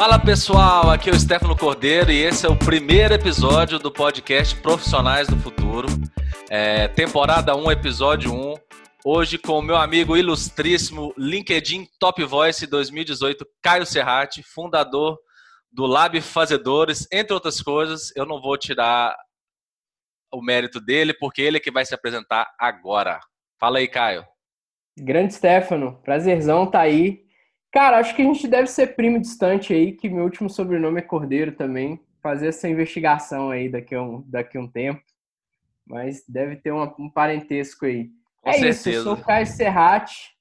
Fala pessoal, aqui é o Stefano Cordeiro e esse é o primeiro episódio do podcast Profissionais do Futuro, é, temporada 1, episódio 1. Hoje com o meu amigo ilustríssimo LinkedIn Top Voice 2018, Caio Serrati, fundador do Lab Fazedores, entre outras coisas. Eu não vou tirar o mérito dele, porque ele é que vai se apresentar agora. Fala aí, Caio. Grande Stefano, prazerzão tá aí. Cara, acho que a gente deve ser primo distante aí, que meu último sobrenome é Cordeiro também. Fazer essa investigação aí daqui a um, daqui a um tempo. Mas deve ter uma, um parentesco aí. Com é certeza. isso, eu sou o Caio Serrati,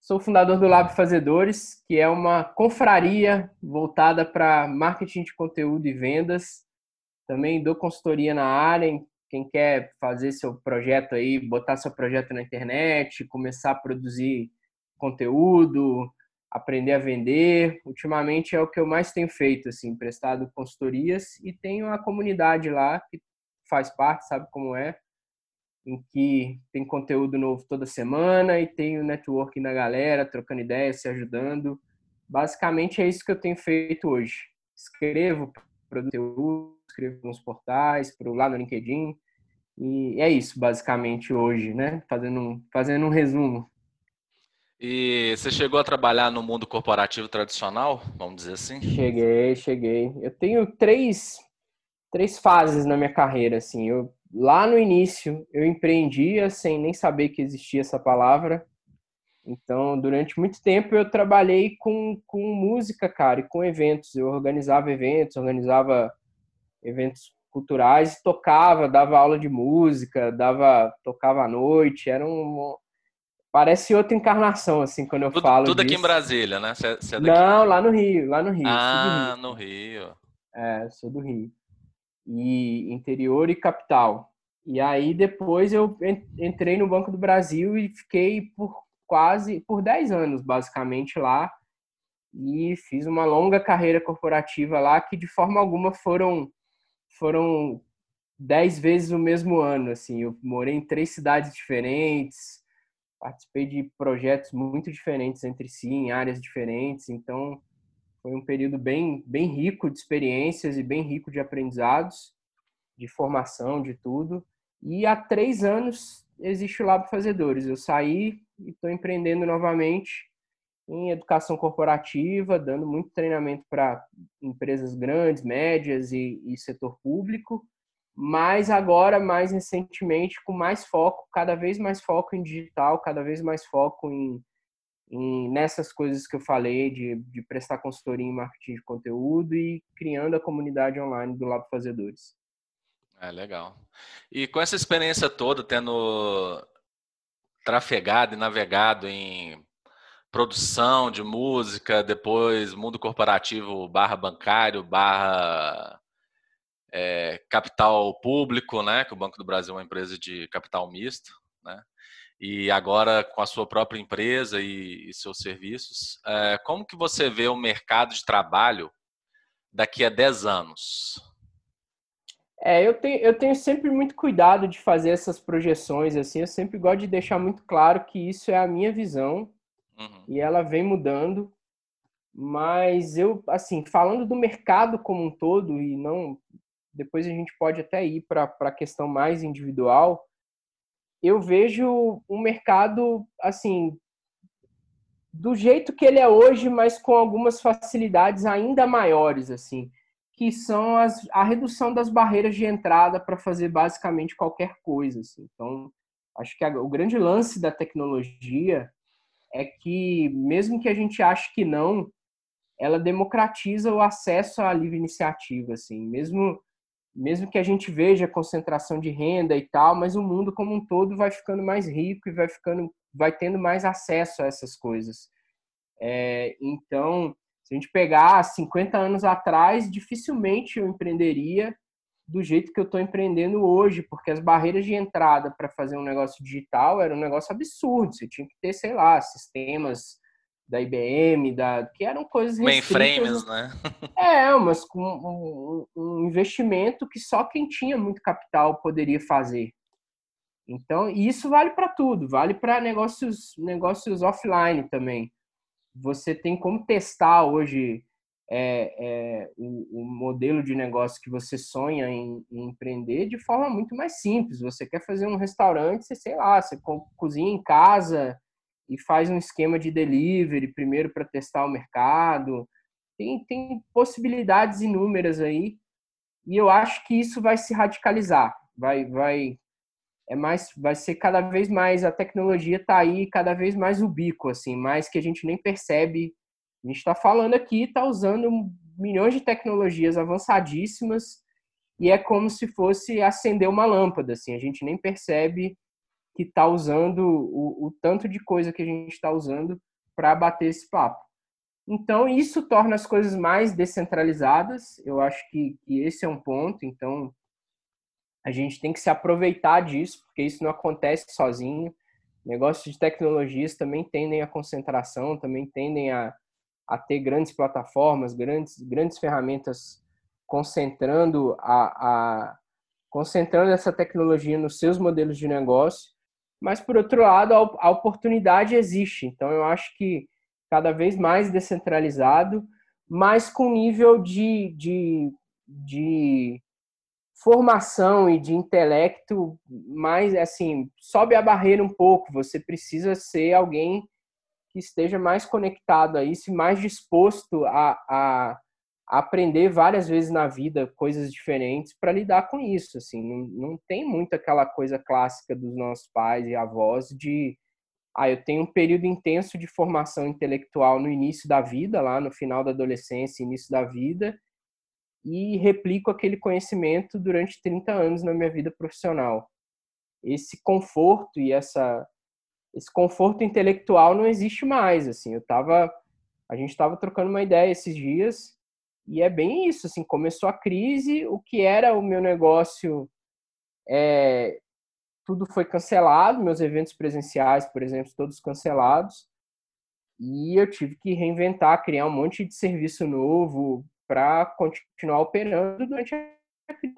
sou fundador do Lab Fazedores, que é uma confraria voltada para marketing de conteúdo e vendas. Também dou consultoria na área, quem quer fazer seu projeto aí, botar seu projeto na internet, começar a produzir conteúdo, aprender a vender. Ultimamente é o que eu mais tenho feito, assim, prestado consultorias e tenho a comunidade lá que faz parte, sabe como é, em que tem conteúdo novo toda semana e tem o networking da galera, trocando ideias, se ajudando. Basicamente é isso que eu tenho feito hoje. Escrevo conteúdo, escrevo nos portais, pro, lá no LinkedIn. E é isso, basicamente, hoje, né? Fazendo um, fazendo um resumo. E você chegou a trabalhar no mundo corporativo tradicional, vamos dizer assim? Cheguei, cheguei. Eu tenho três, três fases na minha carreira, assim. Eu, lá no início, eu empreendia sem nem saber que existia essa palavra. Então, durante muito tempo, eu trabalhei com, com música, cara, e com eventos. Eu organizava eventos, organizava eventos culturais, tocava, dava aula de música, dava, tocava à noite, era um parece outra encarnação assim quando eu tudo, falo tudo disso. aqui em Brasília, né? Você, você é Não, lá no Rio, lá no Rio. Ah, Rio. no Rio. É, sou do Rio. E interior e capital. E aí depois eu entrei no Banco do Brasil e fiquei por quase por 10 anos basicamente lá e fiz uma longa carreira corporativa lá que de forma alguma foram foram dez vezes o mesmo ano, assim. Eu morei em três cidades diferentes, participei de projetos muito diferentes entre si, em áreas diferentes. Então, foi um período bem, bem rico de experiências e bem rico de aprendizados, de formação, de tudo. E há três anos existe o Lab Fazedores. Eu saí e estou empreendendo novamente em educação corporativa, dando muito treinamento para empresas grandes, médias e, e, setor público, mas agora, mais recentemente, com mais foco, cada vez mais foco em digital, cada vez mais foco em, em nessas coisas que eu falei, de, de prestar consultoria em marketing de conteúdo e criando a comunidade online do Lab Fazedores. É, legal. E com essa experiência toda, tendo trafegado e navegado em produção de música, depois mundo corporativo barra bancário, barra é, capital público, né? Que o Banco do Brasil é uma empresa de capital misto, né? E agora com a sua própria empresa e, e seus serviços, é, como que você vê o mercado de trabalho daqui a 10 anos? É, eu tenho, eu tenho sempre muito cuidado de fazer essas projeções, assim, eu sempre gosto de deixar muito claro que isso é a minha visão, Uhum. E ela vem mudando, mas eu, assim, falando do mercado como um todo, e não. Depois a gente pode até ir para a questão mais individual. Eu vejo um mercado, assim, do jeito que ele é hoje, mas com algumas facilidades ainda maiores, assim, que são as, a redução das barreiras de entrada para fazer basicamente qualquer coisa. Assim. Então, acho que a, o grande lance da tecnologia é que, mesmo que a gente ache que não, ela democratiza o acesso à livre iniciativa, assim, mesmo mesmo que a gente veja concentração de renda e tal, mas o mundo como um todo vai ficando mais rico e vai ficando, vai tendo mais acesso a essas coisas. É, então, se a gente pegar 50 anos atrás, dificilmente eu empreenderia do jeito que eu estou empreendendo hoje, porque as barreiras de entrada para fazer um negócio digital era um negócio absurdo. Você tinha que ter, sei lá, sistemas da IBM, da que eram coisas mainframes, né? É, mas com um, um, investimento que só quem tinha muito capital poderia fazer. Então, isso vale para tudo, vale para negócios negócios offline também. Você tem como testar hoje é, é, o, o, modelo de negócio que você sonha em, em, empreender de forma muito mais simples. Você quer fazer um restaurante, você, sei lá, você cozinha em casa e faz um esquema de delivery primeiro para testar o mercado. Tem, tem possibilidades inúmeras aí e eu acho que isso vai se radicalizar. Vai, vai, é mais, vai ser cada vez mais a tecnologia está aí, cada vez mais ubíqua, assim, mais que a gente nem percebe a gente está falando aqui, está usando milhões de tecnologias avançadíssimas e é como se fosse acender uma lâmpada, assim, a gente nem percebe que está usando o, o, tanto de coisa que a gente está usando para bater esse papo. Então, isso torna as coisas mais descentralizadas, eu acho que, que esse é um ponto, então a gente tem que se aproveitar disso, porque isso não acontece sozinho. Negócios de tecnologias também tendem à concentração, também tendem a, a ter grandes plataformas, grandes, grandes ferramentas concentrando a, a concentrando essa tecnologia nos seus modelos de negócio, mas por outro lado a, oportunidade existe. Então eu acho que cada vez mais descentralizado, mas com nível de, de, de formação e de intelecto mais assim sobe a barreira um pouco. Você precisa ser alguém que esteja mais conectado a isso e mais disposto a, a aprender várias vezes na vida coisas diferentes para lidar com isso. Assim, não, não tem muito aquela coisa clássica dos nossos pais e avós de ah, eu tenho um período intenso de formação intelectual no início da vida, lá no final da adolescência, início da vida, e replico aquele conhecimento durante 30 anos na minha vida profissional. Esse conforto e essa esse conforto intelectual não existe mais, assim. Eu tava a gente estava trocando uma ideia esses dias e é bem isso, assim, começou a crise, o que era o meu negócio é, tudo foi cancelado, meus eventos presenciais, por exemplo, todos cancelados. E eu tive que reinventar, criar um monte de serviço novo para continuar operando durante a crise.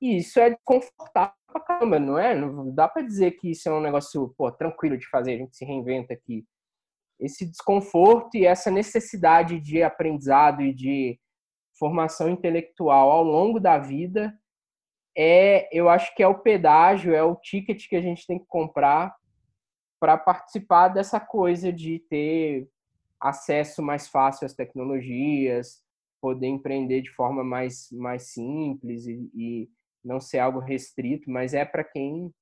E isso é desconfortável pra caramba, não é? Não dá para dizer que isso é um negócio pô, tranquilo de fazer, a gente se reinventa aqui. Esse desconforto e essa necessidade de aprendizado e de formação intelectual ao longo da vida é, eu acho que é o pedágio, é o ticket que a gente tem que comprar para participar dessa coisa de ter acesso mais fácil às tecnologias, poder empreender de forma mais, mais simples e, e não ser algo restrito, mas é para quem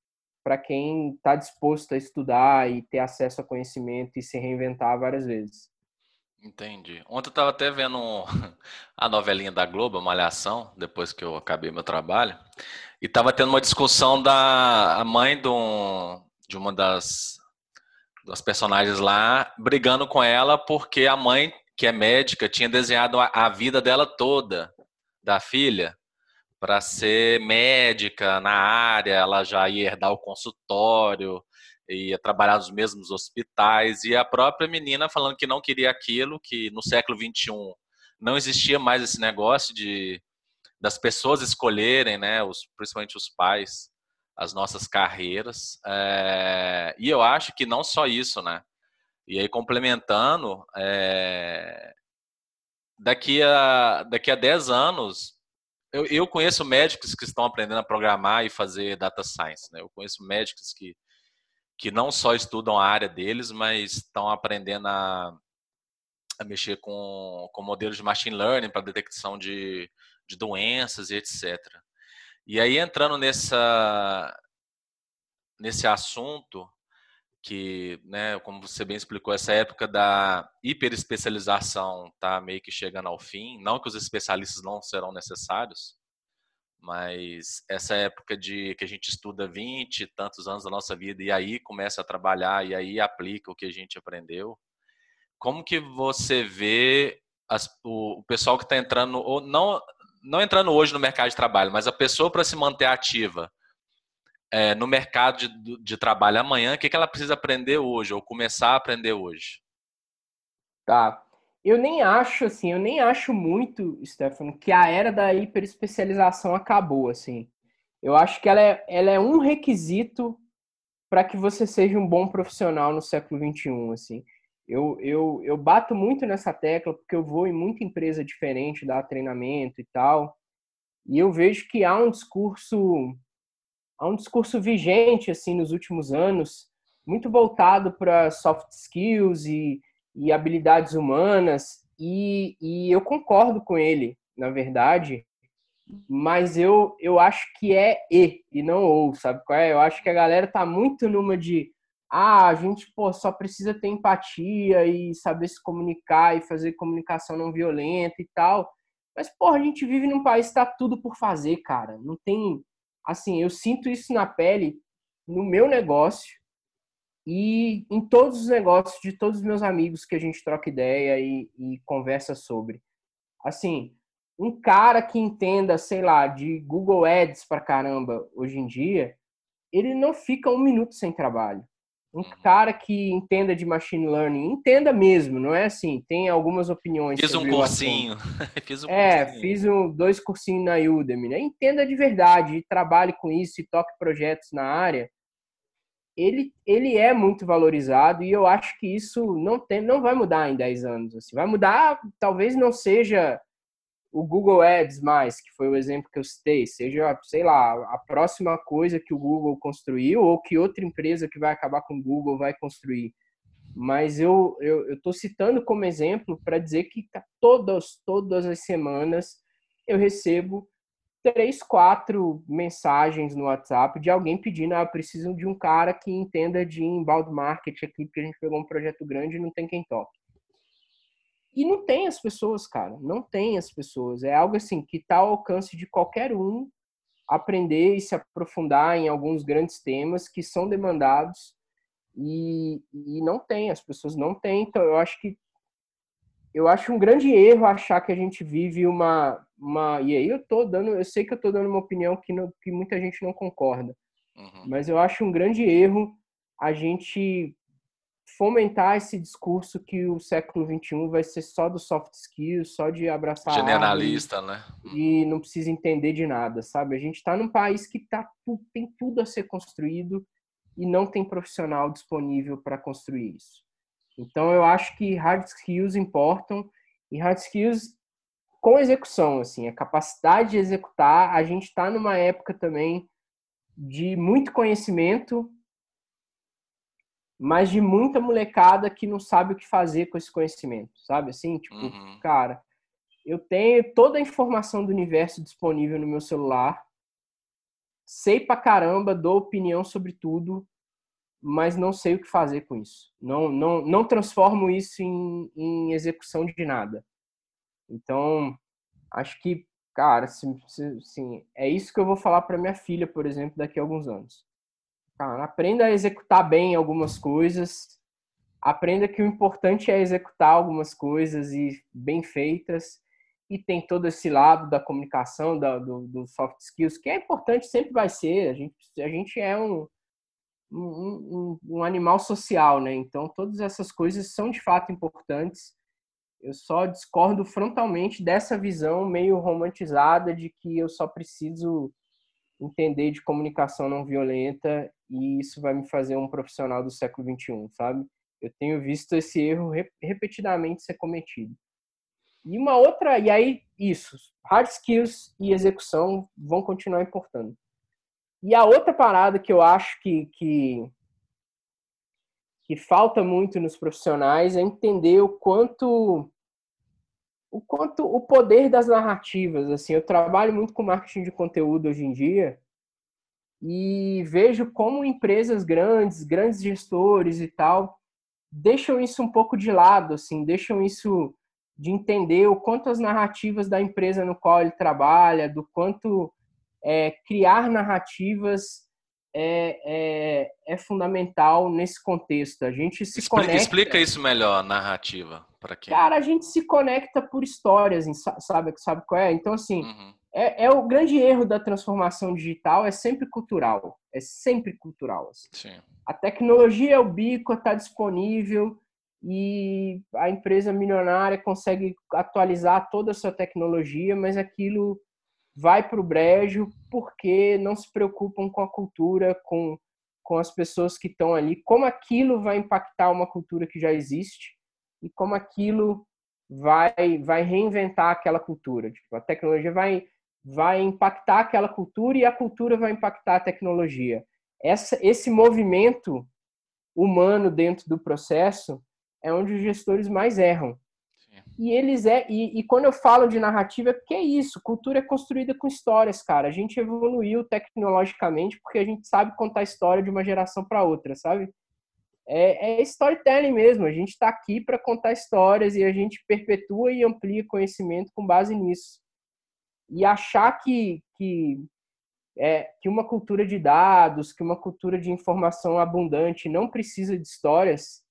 para quem está disposto a estudar e ter acesso a conhecimento e se reinventar várias vezes. Entendi. Ontem eu estava até vendo a novelinha da Globo, Malhação, depois que eu acabei meu trabalho, e estava tendo uma discussão da a mãe de, um, de uma das, das personagens lá, brigando com ela porque a mãe, que é médica, tinha desenhado a, a vida dela toda da filha para ser médica na área, ela já ia herdar o consultório, ia trabalhar nos mesmos hospitais, e a própria menina falando que não queria aquilo, que no século XXI não existia mais esse negócio de das pessoas escolherem, né, os, principalmente os pais, as nossas carreiras. É, e eu acho que não só isso, né? E aí, complementando, é, daqui, a, daqui a 10 anos, eu, eu, conheço médicos que estão aprendendo a programar e fazer data science. Né? Eu conheço médicos que, que não só estudam a área deles, mas estão aprendendo a, a mexer com, com modelos de machine learning para detecção de, de doenças e etc. E aí, entrando nessa, nesse assunto, que, né, como você bem explicou, essa época da hiperespecialização está meio que chegando ao fim. Não que os especialistas não serão necessários, mas essa época de que a gente estuda 20 e tantos anos da nossa vida e aí começa a trabalhar e aí aplica o que a gente aprendeu. Como que você vê as, o, o, pessoal que está entrando, ou não, não entrando hoje no mercado de trabalho, mas a pessoa para se manter ativa, é, no mercado de, de, trabalho amanhã, o que, que ela precisa aprender hoje, ou começar a aprender hoje? Tá. Eu nem acho, assim, eu nem acho muito, Stefano, que a era da hiperespecialização acabou, assim. Eu acho que ela é, ela é um requisito para que você seja um bom profissional no século XXI, assim. Eu, eu, eu bato muito nessa tecla porque eu vou em muita empresa diferente, dar treinamento e tal, e eu vejo que há um discurso há um discurso vigente assim nos últimos anos, muito voltado para soft skills e, e habilidades humanas, e, e eu concordo com ele, na verdade, mas eu, eu acho que é e e não ou, sabe qual é? Eu acho que a galera tá muito numa de ah, a gente pô, só precisa ter empatia e saber se comunicar e fazer comunicação não violenta e tal. Mas, porra, a gente vive num país que tá tudo por fazer, cara. Não tem. Assim, eu sinto isso na pele no meu negócio e em todos os negócios de todos os meus amigos que a gente troca ideia e, e conversa sobre. Assim, um cara que entenda, sei lá, de Google Ads pra caramba hoje em dia, ele não fica um minuto sem trabalho um uhum. cara que entenda de machine learning, entenda mesmo, não é assim, tem algumas opiniões. Fiz um cursinho. fiz um é, cursinho. fiz um, dois cursinhos na Udemy, né? Entenda de verdade, trabalhe com isso e toque projetos na área. Ele, ele é muito valorizado e eu acho que isso não, tem, não vai mudar em 10 anos. Assim. Vai mudar, talvez não seja o Google Ads mais, que foi o exemplo que eu citei, seja, sei lá, a próxima coisa que o Google construiu ou que outra empresa que vai acabar com o Google vai construir. Mas eu eu estou citando como exemplo para dizer que tá todas todas as semanas eu recebo três, quatro mensagens no WhatsApp de alguém pedindo, ah, preciso de um cara que entenda de inbound marketing aqui, porque a gente pegou um projeto grande e não tem quem toque. E não tem as pessoas, cara. Não tem as pessoas. É algo assim que está ao alcance de qualquer um aprender e se aprofundar em alguns grandes temas que são demandados e, e não tem, as pessoas não têm. Então, eu acho que eu acho um grande erro achar que a gente vive uma, uma e aí eu tô dando, eu sei que eu tô dando uma opinião que, não, que muita gente não concorda, uhum. mas eu acho um grande erro a gente fomentar esse discurso que o século XXI vai ser só do soft skills, só de abraçar generalista, né? E não precisa entender de nada, sabe? A gente está num país que tá, tem tudo a ser construído e não tem profissional disponível para construir isso. Então eu acho que hard skills importam e hard skills com execução, assim, a capacidade de executar. A gente está numa época também de muito conhecimento mas de muita molecada que não sabe o que fazer com esse conhecimento, sabe? Assim, tipo, uhum. cara, eu tenho toda a informação do universo disponível no meu celular, sei pra caramba, dou opinião sobre tudo, mas não sei o que fazer com isso. Não, não, não transformo isso em, em execução de nada. Então, acho que, cara, assim, é isso que eu vou falar para minha filha, por exemplo, daqui a alguns anos. Cara, aprenda a executar bem algumas coisas. Aprenda que o importante é executar algumas coisas e bem feitas. E tem todo esse lado da comunicação, da, do, do soft skills, que é importante, sempre vai ser. A gente, a gente é um, um, um, animal social, né? Então, todas essas coisas são de fato importantes. Eu só discordo frontalmente dessa visão meio romantizada de que eu só preciso entender de comunicação não violenta e isso vai me fazer um profissional do século XXI, sabe? Eu tenho visto esse erro repetidamente ser cometido. E uma outra, e aí isso, hard skills e execução vão continuar importando. E a outra parada que eu acho que, que, que falta muito nos profissionais é entender o quanto o quanto o poder das narrativas, assim, eu trabalho muito com marketing de conteúdo hoje em dia e vejo como empresas grandes, grandes gestores e tal, deixam isso um pouco de lado, assim, deixam isso de entender o quanto as narrativas da empresa no qual ele trabalha, do quanto é, criar narrativas é, é, é, fundamental nesse contexto. A gente se explica, conecta. Explica isso melhor, narrativa, para quem. Cara, a gente se conecta por histórias, sabe, sabe qual é? Então, assim, uhum. é, é, o grande erro da transformação digital, é sempre cultural. É sempre cultural. Assim. Sim. A tecnologia é o bico, está disponível e a empresa milionária consegue atualizar toda a sua tecnologia, mas aquilo vai para o brejo porque não se preocupam com a cultura, com, com as pessoas que estão ali, como aquilo vai impactar uma cultura que já existe. e como aquilo vai vai reinventar aquela cultura. Tipo, a tecnologia vai vai impactar aquela cultura e a cultura vai impactar a tecnologia. Essa, esse movimento humano dentro do processo é onde os gestores mais erram. E eles é e, e, quando eu falo de narrativa é porque é isso, cultura é construída com histórias, cara. A gente evoluiu tecnologicamente porque a gente sabe contar história de uma geração para outra, sabe? É, é storytelling mesmo. A gente está aqui para contar histórias e a gente perpetua e amplia conhecimento com base nisso. E achar que, que, é, que uma cultura de dados, que uma cultura de informação abundante não precisa de histórias,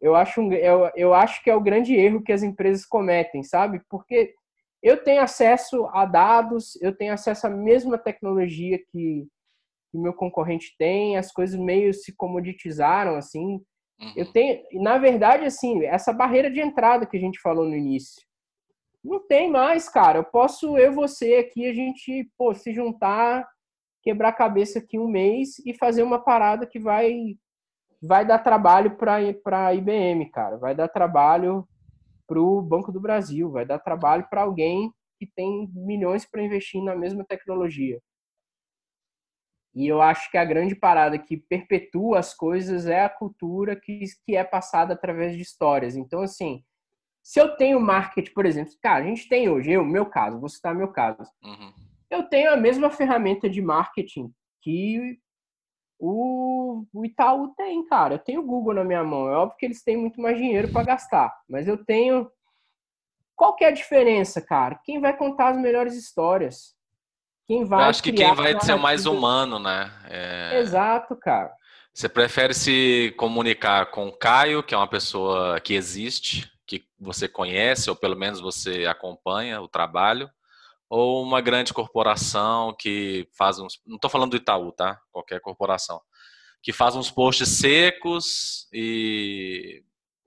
eu acho, um, eu, eu acho que é o grande erro que as empresas cometem, sabe? Porque eu tenho acesso a dados, eu tenho acesso à mesma tecnologia que o meu concorrente tem, as coisas meio se comoditizaram, assim. Uhum. Eu tenho, na verdade, assim, essa barreira de entrada que a gente falou no início, não tem mais, cara. Eu posso, eu você aqui, a gente, pô, se juntar, quebrar a cabeça aqui um mês e fazer uma parada que vai vai dar trabalho para a IBM, cara. Vai dar trabalho para o Banco do Brasil, vai dar trabalho para alguém que tem milhões para investir na mesma tecnologia. E eu acho que a grande parada que perpetua as coisas é a cultura que, que é passada através de histórias. Então, assim, se eu tenho marketing, por exemplo, cara, a gente tem hoje, eu, meu caso, vou citar meu caso. Uhum. Eu tenho a mesma ferramenta de marketing que o, o Itaú tem, cara. Eu tenho o Google na minha mão. É óbvio que eles têm muito mais dinheiro para gastar, mas eu tenho. Qual que é a diferença, cara? Quem vai contar as melhores histórias? Quem vai. Eu acho que quem vai ser mais humano, né? É... Exato, cara. Você prefere se comunicar com o Caio, que é uma pessoa que existe, que você conhece, ou pelo menos você acompanha o trabalho, ou uma grande corporação que faz uns. Não estou falando do Itaú, tá? Qualquer corporação. Que faz uns posts secos e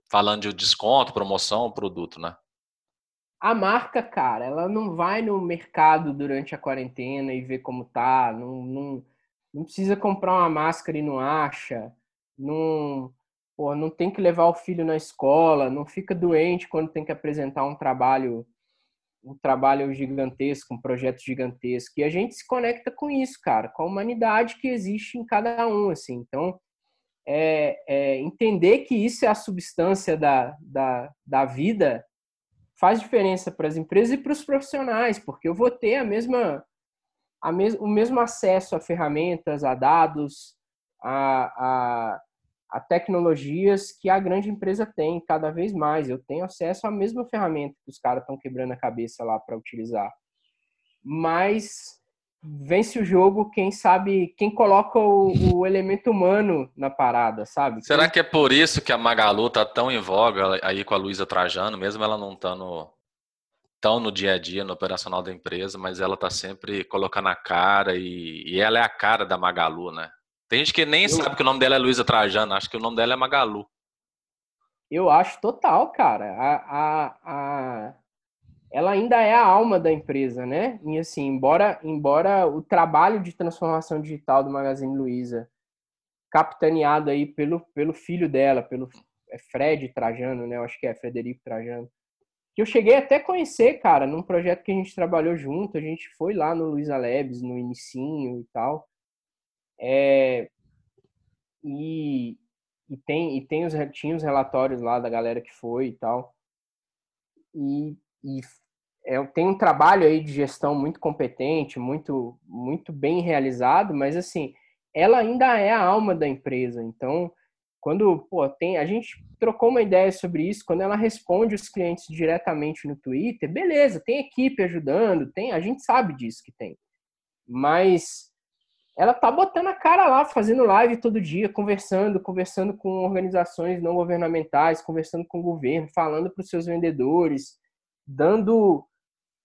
falando de desconto, promoção, produto, né? A marca, cara, ela não vai no mercado durante a quarentena e ver como tá. Não, não, não precisa comprar uma máscara e não acha. Não, pô, não tem que levar o filho na escola. Não fica doente quando tem que apresentar um trabalho um trabalho gigantesco, um projeto gigantesco. E a gente se conecta com isso, cara, com a humanidade que existe em cada um, assim. Então, é, é, entender que isso é a substância da, da, da vida faz diferença para as empresas e para os profissionais, porque eu vou ter a mesma, a mes, o mesmo acesso a ferramentas, a dados, a, a a tecnologias que a grande empresa tem cada vez mais. Eu tenho acesso à mesma ferramenta que os caras estão quebrando a cabeça lá para utilizar. Mas vence o jogo quem sabe, quem coloca o, o, elemento humano na parada, sabe? Será que é por isso que a Magalu tá tão em voga aí com a Luísa Trajano, mesmo ela não estando tão no dia a dia, no operacional da empresa, mas ela tá sempre colocando a cara e, e ela é a cara da Magalu, né? Tem gente que nem eu... sabe que o nome dela é Luísa Trajano, acho que o nome dela é Magalu. Eu acho total, cara. A, a, a... Ela ainda é a alma da empresa, né? E assim, embora, embora o trabalho de transformação digital do Magazine Luiza, capitaneado aí pelo, pelo filho dela, pelo é Fred Trajano, né? Eu acho que é Frederico Trajano. Que eu cheguei até a conhecer, cara, num projeto que a gente trabalhou junto. A gente foi lá no Luiza Labs, no inicinho e tal. É, e, e, tem, e tem os, tinha os relatórios lá da galera que foi e tal. E, e é, tem um trabalho aí de gestão muito competente, muito, muito bem realizado, mas assim, ela ainda é a alma da empresa. Então, quando pô, tem, a gente trocou uma ideia sobre isso, quando ela responde os clientes diretamente no Twitter, beleza, tem equipe ajudando, tem, a gente sabe disso que tem. Mas ela tá botando a cara lá, fazendo live todo dia, conversando, conversando com organizações não governamentais, conversando com o governo, falando para os seus vendedores, dando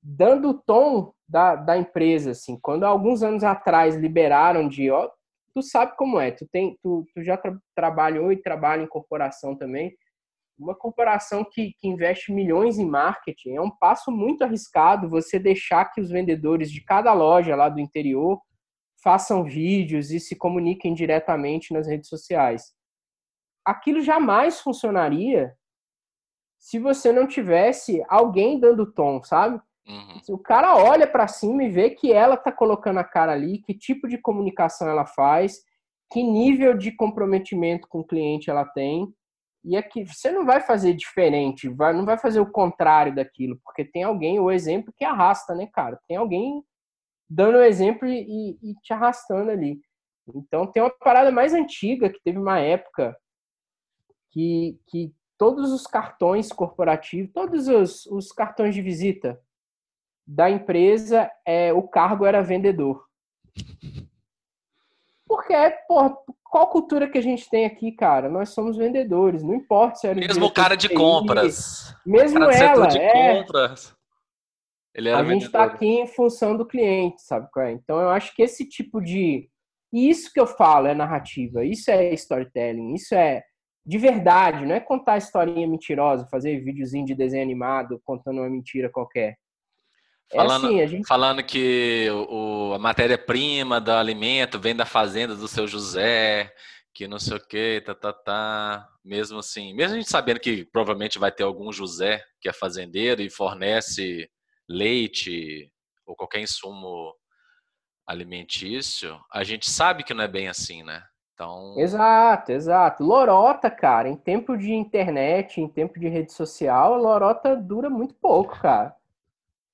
dando o tom da, da empresa, assim. Quando alguns anos atrás liberaram de, ó, tu sabe como é, tu tem, tu, tu já tra trabalhou e trabalha em corporação também. Uma corporação que, que investe milhões em marketing é um passo muito arriscado você deixar que os vendedores de cada loja lá do interior façam vídeos e se comuniquem diretamente nas redes sociais. Aquilo jamais funcionaria se você não tivesse alguém dando tom, sabe? Uhum. O cara olha para cima e vê que ela tá colocando a cara ali, que tipo de comunicação ela faz, que nível de comprometimento com o cliente ela tem. E aqui você não vai fazer diferente, vai, não vai fazer o contrário daquilo, porque tem alguém, o exemplo que arrasta, né, cara? Tem alguém dando o exemplo e, e te arrastando ali. Então tem uma parada mais antiga que teve uma época que, que todos os cartões corporativos, todos os, os cartões de visita da empresa, é, o cargo era vendedor. Porque, porra, qual cultura que a gente tem aqui, cara? Nós somos vendedores, não importa se era mesmo o cara de compras, mesmo ela, de é. Compras, a gente está aqui em função do cliente, sabe? É? Então eu acho que esse tipo de e isso que eu falo é narrativa, isso é storytelling, isso é de verdade, não é contar historinha mentirosa, fazer videozinho de desenho animado contando uma mentira qualquer. É falando, assim, gente... falando que o, a matéria-prima do alimento vem da fazenda do seu José, que não sei o que, tá, tá, tá. Mesmo assim, mesmo a gente sabendo que provavelmente vai ter algum José que é fazendeiro e fornece leite ou qualquer insumo alimentício, a gente sabe que não é bem assim, né? Então... Exato, exato. Lorota, cara, em tempo de internet, em tempo de rede social, lorota dura muito pouco, cara.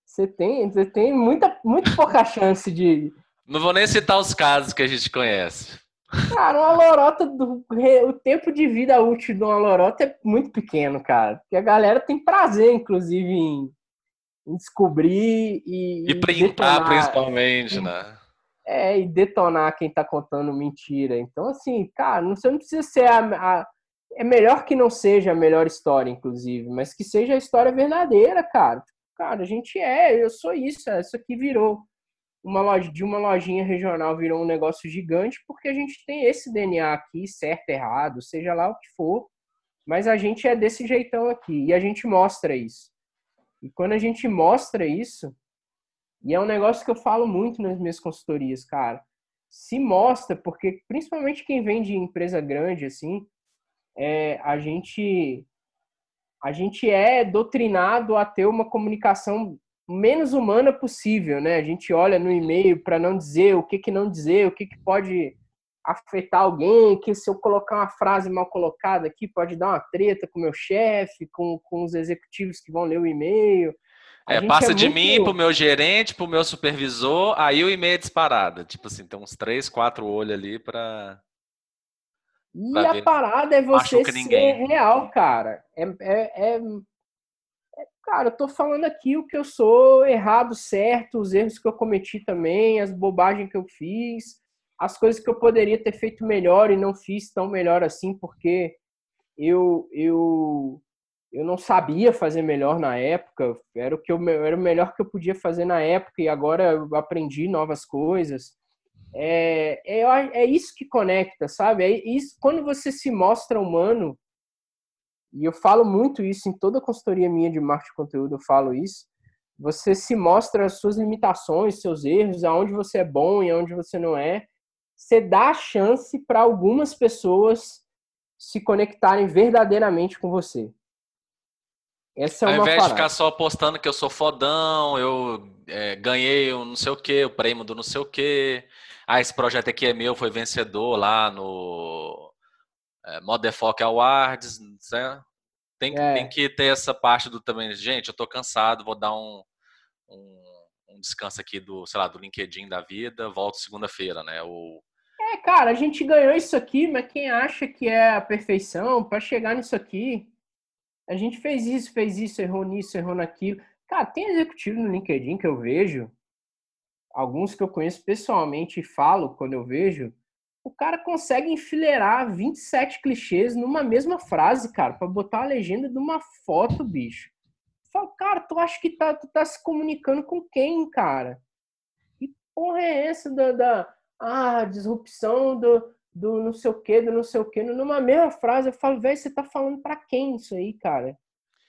Você tem, você tem muita, muito pouca chance de. Não vou nem citar os casos que a gente conhece. Cara, uma lorota, do, o tempo de vida útil de uma lorota é muito pequeno, cara. Porque a galera tem prazer, inclusive, em, em descobrir e. E printar, principalmente, né? É, e detonar quem tá contando mentira. Então, assim, cara, você não precisa ser a, a, É melhor que não seja a melhor história, inclusive, mas que seja a história verdadeira, cara. Cara, a gente é, eu sou isso, isso aqui virou uma loja, de uma lojinha regional virou um negócio gigante porque a gente tem esse DNA aqui, certo, errado, seja lá o que for, mas a gente é desse jeitão aqui e a gente mostra isso. E quando a gente mostra isso, e é um negócio que eu falo muito nas minhas consultorias, cara. Se mostra, porque principalmente quem vem de empresa grande, assim, é, a gente a gente é doutrinado a ter uma comunicação menos humana possível, né? A gente olha no e-mail para não dizer o que, que não dizer, o que, que pode afetar alguém, que se eu colocar uma frase mal colocada aqui pode dar uma treta com o meu chefe, com, com os executivos que vão ler o e-mail. É, passa é de muito... mim pro meu gerente, pro meu supervisor, aí o e-mail é disparado. Tipo assim, tem uns três, quatro olhos ali para. E a parada é você ser ninguém. real, cara. É, é, é, é, Cara, eu tô falando aqui o que eu sou errado, certo, os erros que eu cometi também, as bobagens que eu fiz, as coisas que eu poderia ter feito melhor e não fiz tão melhor assim, porque eu, eu eu não sabia fazer melhor na época, era o que eu, era o melhor que eu podia fazer na época e agora eu aprendi novas coisas. É, é, é isso que conecta, sabe? É isso quando você se mostra humano. E eu falo muito isso em toda a consultoria minha de marketing de conteúdo, eu falo isso. Você se mostra as suas limitações, seus erros, aonde você é bom e aonde você não é. Você dá a chance para algumas pessoas se conectarem verdadeiramente com você. Essa é Ao uma invés parada. de ficar só postando que eu sou fodão, eu é, ganhei um não sei o que, o prêmio do não sei o que. Ah, esse projeto aqui é meu, foi vencedor lá no é, Motherfuck Awards. Né? Tem, é. tem que ter essa parte do também. Gente, eu tô cansado, vou dar um, um, um descanso aqui do, sei lá, do LinkedIn da vida, volto segunda-feira, né? Ou, cara, a gente ganhou isso aqui, mas quem acha que é a perfeição, para chegar nisso aqui, a gente fez isso, fez isso, errou nisso, errou naquilo. Cara, tem executivo no LinkedIn que eu vejo, alguns que eu conheço pessoalmente e falo quando eu vejo, o cara consegue enfileirar 27 clichês numa mesma frase, cara, para botar a legenda de uma foto, bicho. Fala, cara, tu acha que tá, tu tá se comunicando com quem, cara? Que porra é essa da, da ah, disrupção do, do não sei o que, do não sei o que, numa mesma frase, eu falo, velho, você tá falando para quem isso aí, cara?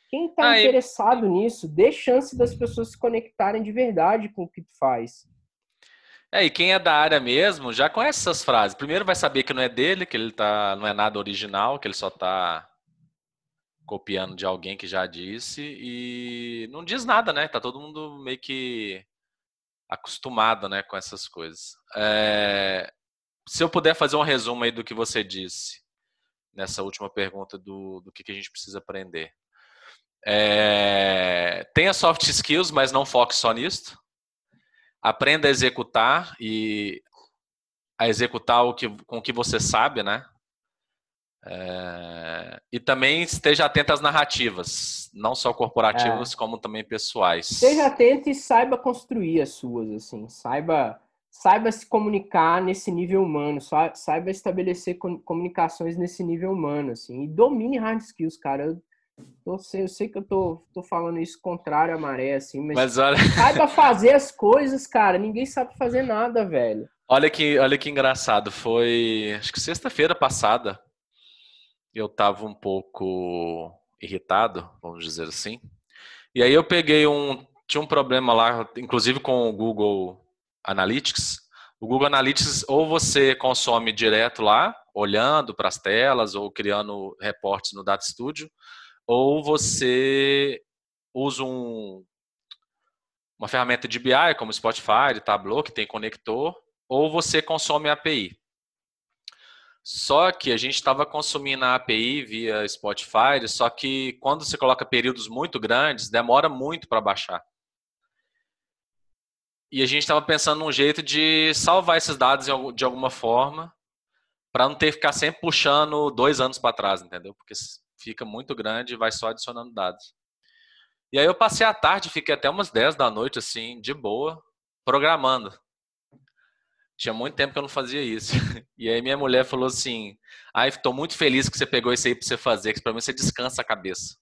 Quem tá ah, interessado nisso, dê chance das pessoas se conectarem de verdade com o que tu faz. É, e quem é da área mesmo já conhece essas frases. Primeiro vai saber que não é dele, que ele tá, não é nada original, que ele só tá copiando de alguém que já disse e não diz nada, né? Tá todo mundo meio que acostumado, né, com essas coisas. É, se eu puder fazer um resumo aí do que você disse nessa última pergunta do, do que, que a gente precisa aprender. É, tenha soft skills, mas não foque só nisso. Aprenda a executar e a executar o que, com o que você sabe, né? É, e também esteja atento às narrativas, não só corporativas, é. como também pessoais. Esteja atento e saiba construir as suas, assim, saiba saiba se comunicar nesse nível humano, saiba estabelecer comunicações nesse nível humano, assim, e domine hard skills, cara. Eu, eu, sei, eu sei que eu tô, tô falando isso contrário à maré, assim, mas, mas olha... saiba fazer as coisas, cara. Ninguém sabe fazer nada, velho. Olha que, olha que engraçado. Foi, acho que sexta-feira passada, eu tava um pouco irritado, vamos dizer assim. E aí eu peguei um, tinha um problema lá, inclusive com o Google Analytics. O Google Analytics ou você consome direto lá, olhando para as telas ou criando reportes no Data Studio, ou você usa um, uma ferramenta de BI como Spotify, Tableau, que tem conector, ou você consome API. Só que a gente estava consumindo a API via Spotify, só que quando você coloca períodos muito grandes, demora muito para baixar. E a gente estava pensando num jeito de salvar esses dados de alguma forma, para não ter que ficar sempre puxando dois anos para trás, entendeu? Porque fica muito grande e vai só adicionando dados. E aí eu passei a tarde, fiquei até umas 10 da noite, assim, de boa, programando. Tinha muito tempo que eu não fazia isso. E aí minha mulher falou assim: Ai, estou muito feliz que você pegou isso aí para você fazer, que para mim você descansa a cabeça.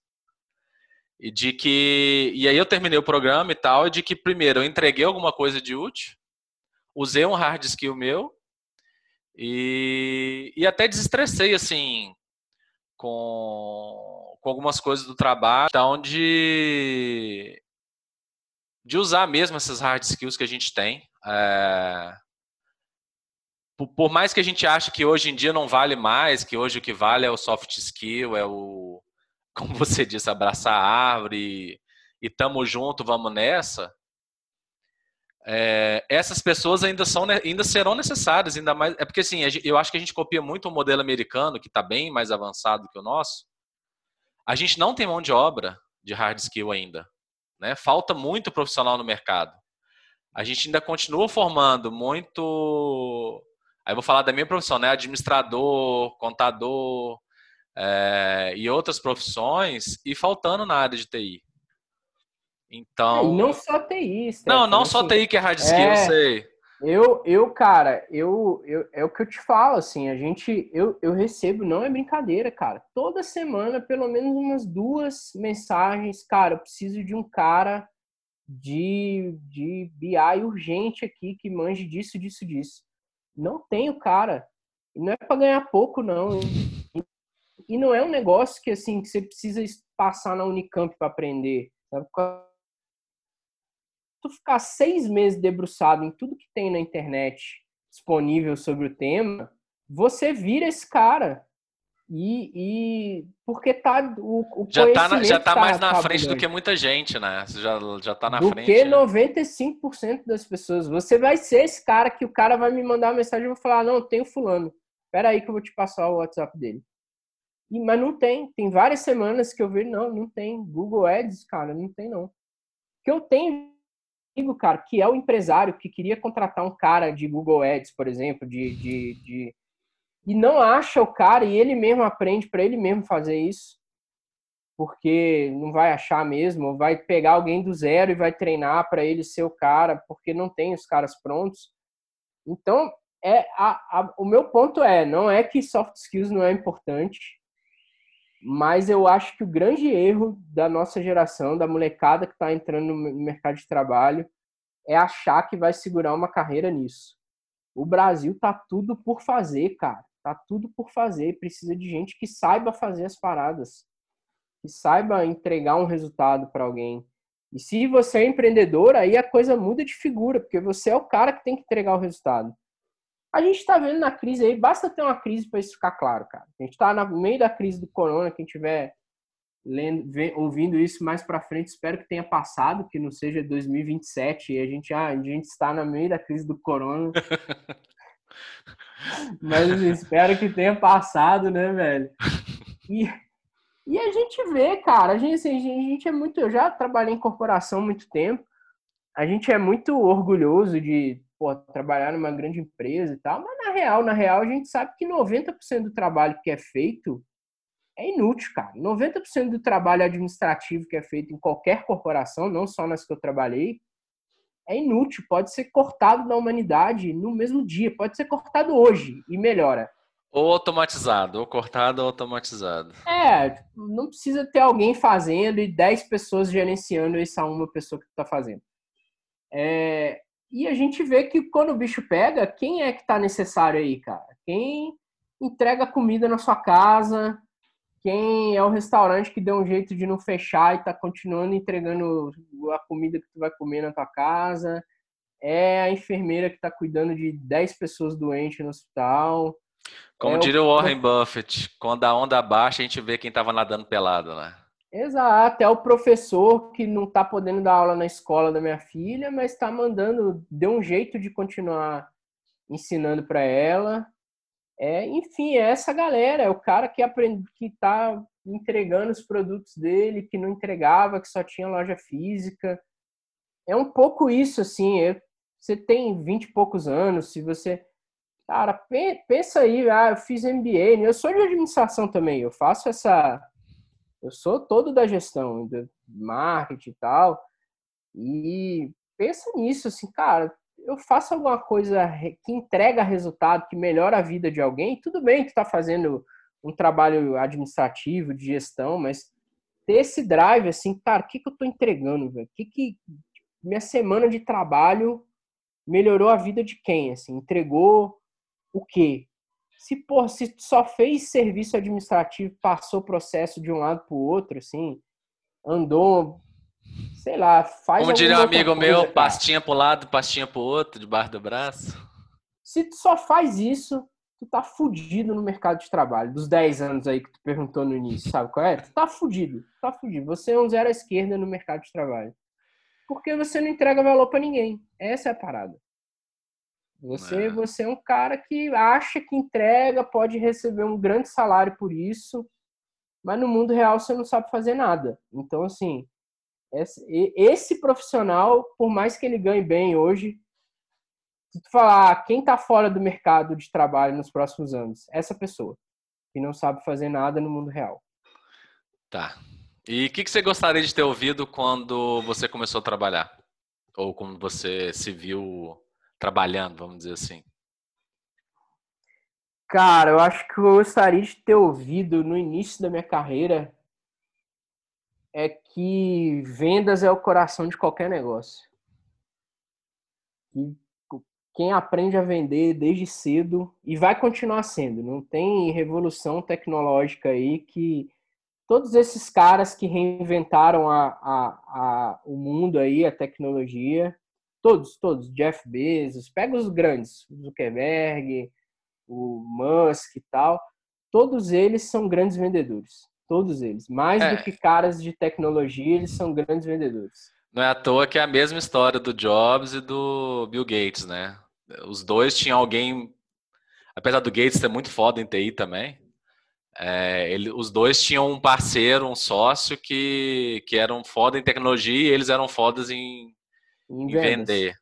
E de que. E aí eu terminei o programa e tal, e de que, primeiro, eu entreguei alguma coisa de útil, usei um hard skill meu, e, e até desestressei, assim, com, com algumas coisas do trabalho, então de, de usar mesmo essas hard skills que a gente tem. É, por, mais que a gente ache que hoje em dia não vale mais, que hoje o que vale é o soft skill, é o como você disse, abraçar a árvore e, tamo junto, vamos nessa. É, essas pessoas ainda são ainda serão necessárias ainda mais é porque assim eu acho que a gente copia muito o modelo americano que está bem mais avançado que o nosso a gente não tem mão de obra de hard skill ainda né falta muito profissional no mercado a gente ainda continua formando muito aí eu vou falar da minha profissão né administrador contador é, e outras profissões e faltando na área de TI. Então. E não só TI, Não, não assim, só TI que é hard skill, é, eu sei. Eu, eu cara, eu, eu, é o que eu te falo, assim, a gente, eu, eu recebo, não é brincadeira, cara, toda semana, pelo menos umas duas mensagens, cara, eu preciso de um cara de, de BI urgente aqui, que manje disso, disso, disso. Não tenho, cara. Não é para ganhar pouco, não. E não é um negócio que assim que você precisa passar na Unicamp para aprender. Sabe? Tu ficar seis meses debruçado em tudo que tem na internet disponível sobre o tema, você vira esse cara. E, e porque tá o, o já tá, na, já tá, tá mais na frente do que muita gente, né? Você já, já tá na do frente. Do que 95% das pessoas. Você vai ser esse cara que o cara vai me mandar uma mensagem e vou falar: não, tem o fulano. Espera aí que eu vou te passar o WhatsApp dele. E, mas não tem. Tem várias semanas que eu vejo, não, não tem. Google Ads, cara, não tem não. Que eu tenho amigo, cara, que é o empresário que queria contratar um cara de Google Ads, por exemplo, de, de, de... e não acha o cara e ele mesmo aprende para ele mesmo fazer isso, porque não vai achar mesmo, vai pegar alguém do zero e vai treinar para ele ser o cara, porque não tem os caras prontos. Então, é a, a, o meu ponto é, não é que soft skills não é importante, mas eu acho que o grande erro da nossa geração, da molecada que está entrando no mercado de trabalho, é achar que vai segurar uma carreira nisso. O Brasil tá tudo por fazer, cara. Tá tudo por fazer. Precisa de gente que saiba fazer as paradas, que saiba entregar um resultado para alguém. E se você é empreendedor, aí a coisa muda de figura, porque você é o cara que tem que entregar o resultado. A gente está vendo na crise aí, basta ter uma crise para isso ficar claro, cara. A gente está no meio da crise do corona, quem tiver lendo, ouvindo isso mais para frente, espero que tenha passado, que não seja 2027 e a gente, ah, a gente está no meio da crise do corona. Mas assim, espero que tenha passado, né, velho? E, e a gente vê, cara, a gente, assim, a gente é muito. Eu já trabalhei em corporação há muito tempo. A gente é muito orgulhoso de pô, trabalhar numa grande empresa e tal, mas na real, na real, a gente sabe que 90% do trabalho que é feito é inútil, cara. 90% do trabalho administrativo que é feito em qualquer corporação, não só nas que eu trabalhei, é inútil, pode ser cortado da humanidade no mesmo dia, pode ser cortado hoje e melhora. Ou automatizado, ou cortado ou automatizado. É, não precisa ter alguém fazendo e 10 pessoas gerenciando essa uma pessoa que está fazendo. É, e a gente vê que quando o bicho pega, quem é que está necessário aí, cara? Quem entrega comida na sua casa, quem é o restaurante que deu um jeito de não fechar e está continuando entregando a comida que tu vai comer na tua casa, é a enfermeira que está cuidando de 10 pessoas doentes no hospital. Como é diria o Warren Buffett, quando a onda baixa, a gente vê quem estava nadando pelado lá. Exato, é o professor que não está podendo dar aula na escola da minha filha, mas está mandando, deu um jeito de continuar ensinando para ela. É, enfim, é essa galera, é o cara que aprende, que está entregando os produtos dele, que não entregava, que só tinha loja física. É um pouco isso, assim. É, você tem vinte e poucos anos, se você. Cara, pensa aí, ah, eu fiz MBA, né? eu sou de administração também, eu faço essa. Eu sou todo da gestão, do marketing e tal. E pensa nisso, assim, cara, eu faço alguma coisa que entrega resultado, que melhora a vida de alguém, tudo bem que está fazendo um trabalho administrativo, de gestão, mas ter esse drive, assim, cara, o que, que eu estou entregando, velho? que, que minha semana de trabalho melhorou a vida de quem, assim? Entregou o quê? Se, por se só fez serviço administrativo, passou o processo de um lado para o outro, assim, andou sei lá, faz Como diria um amigo coisa, meu, cara. pastinha pro lado, pastinha pro outro, debaixo do braço. Se tu só faz isso, tu tá fudido no mercado de trabalho. Dos 10 anos aí que tu perguntou no início, sabe qual é? Tu tá fudido, tá fudido. Você é um zero à esquerda no mercado de trabalho. Porque você não entrega valor para ninguém. Essa é a parada. Você, é. você é um cara que acha que entrega, pode receber um grande salário por isso, mas no mundo real você não sabe fazer nada. Então, assim, esse, esse profissional, por mais que ele ganhe bem hoje, se tu falar ah, quem está fora do mercado de trabalho nos próximos anos, essa pessoa que não sabe fazer nada no mundo real. Tá. E o que, que você gostaria de ter ouvido quando você começou a trabalhar? Ou quando você se viu trabalhando, vamos dizer assim? Cara, eu acho que eu gostaria de ter ouvido no início da minha carreira é que vendas é o coração de qualquer negócio. E quem aprende a vender desde cedo e vai continuar sendo, não tem revolução tecnológica aí que todos esses caras que reinventaram a, a, a, o mundo aí, a tecnologia, todos, todos, Jeff Bezos, pega os grandes, Zuckerberg, o Musk e tal, todos eles são grandes vendedores. Todos eles. Mais é. do que caras de tecnologia, eles são grandes vendedores. Não é à toa que é a mesma história do Jobs e do Bill Gates, né? Os dois tinham alguém. Apesar do Gates ser muito foda em TI também, é, ele, os dois tinham um parceiro, um sócio que, que eram foda em tecnologia e eles eram fodas em, em, em vender.